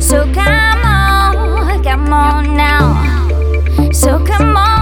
So come on, come on now. So come on.